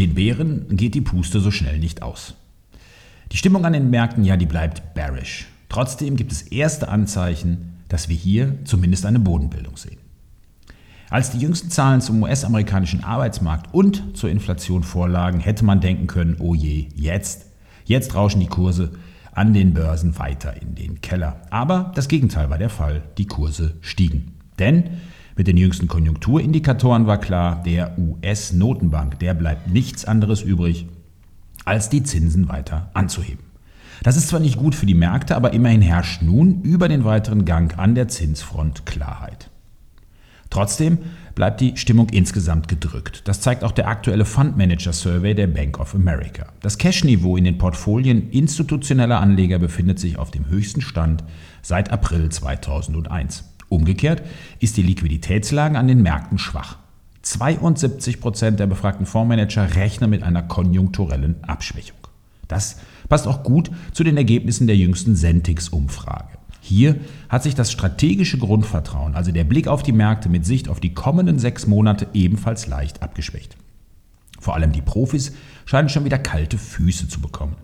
Den Bären geht die Puste so schnell nicht aus. Die Stimmung an den Märkten, ja, die bleibt bearish. Trotzdem gibt es erste Anzeichen, dass wir hier zumindest eine Bodenbildung sehen. Als die jüngsten Zahlen zum US-amerikanischen Arbeitsmarkt und zur Inflation vorlagen, hätte man denken können, oh je, jetzt, jetzt rauschen die Kurse an den Börsen weiter in den Keller. Aber das Gegenteil war der Fall, die Kurse stiegen. Denn mit den jüngsten Konjunkturindikatoren war klar, der US-Notenbank, der bleibt nichts anderes übrig, als die Zinsen weiter anzuheben. Das ist zwar nicht gut für die Märkte, aber immerhin herrscht nun über den weiteren Gang an der Zinsfront Klarheit. Trotzdem bleibt die Stimmung insgesamt gedrückt. Das zeigt auch der aktuelle Fund Manager Survey der Bank of America. Das Cash-Niveau in den Portfolien institutioneller Anleger befindet sich auf dem höchsten Stand seit April 2001. Umgekehrt ist die Liquiditätslage an den Märkten schwach. 72 Prozent der befragten Fondsmanager rechnen mit einer konjunkturellen Abschwächung. Das passt auch gut zu den Ergebnissen der jüngsten Sentix-Umfrage. Hier hat sich das strategische Grundvertrauen, also der Blick auf die Märkte mit Sicht auf die kommenden sechs Monate, ebenfalls leicht abgeschwächt. Vor allem die Profis scheinen schon wieder kalte Füße zu bekommen.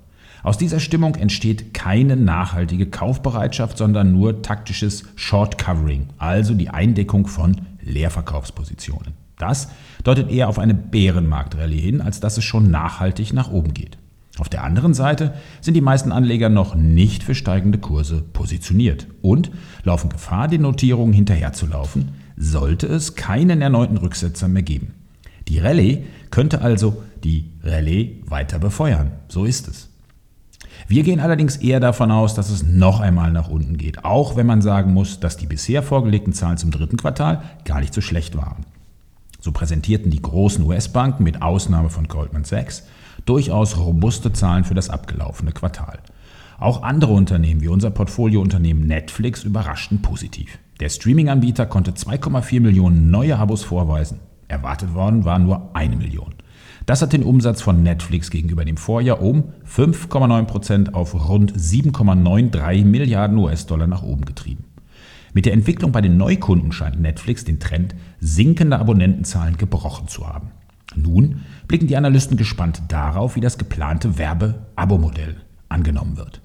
Aus dieser Stimmung entsteht keine nachhaltige Kaufbereitschaft, sondern nur taktisches Short Covering, also die Eindeckung von Leerverkaufspositionen. Das deutet eher auf eine Bärenmarktrallye hin, als dass es schon nachhaltig nach oben geht. Auf der anderen Seite sind die meisten Anleger noch nicht für steigende Kurse positioniert und laufen Gefahr, den Notierungen hinterherzulaufen, sollte es keinen erneuten Rücksetzer mehr geben. Die Rallye könnte also die Rallye weiter befeuern. So ist es. Wir gehen allerdings eher davon aus, dass es noch einmal nach unten geht, auch wenn man sagen muss, dass die bisher vorgelegten Zahlen zum dritten Quartal gar nicht so schlecht waren. So präsentierten die großen US-Banken mit Ausnahme von Goldman Sachs durchaus robuste Zahlen für das abgelaufene Quartal. Auch andere Unternehmen wie unser Portfoliounternehmen Netflix überraschten positiv. Der Streaming-Anbieter konnte 2,4 Millionen neue Abos vorweisen. Erwartet worden war nur eine Million. Das hat den Umsatz von Netflix gegenüber dem Vorjahr um 5,9% auf rund 7,93 Milliarden US-Dollar nach oben getrieben. Mit der Entwicklung bei den Neukunden scheint Netflix den Trend sinkender Abonnentenzahlen gebrochen zu haben. Nun blicken die Analysten gespannt darauf, wie das geplante Werbe-Abo-Modell angenommen wird.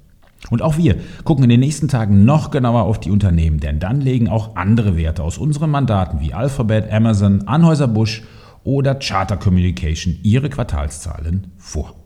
Und auch wir gucken in den nächsten Tagen noch genauer auf die Unternehmen, denn dann legen auch andere Werte aus unseren Mandaten wie Alphabet, Amazon, Anheuser-Busch oder Charter Communication ihre Quartalszahlen vor.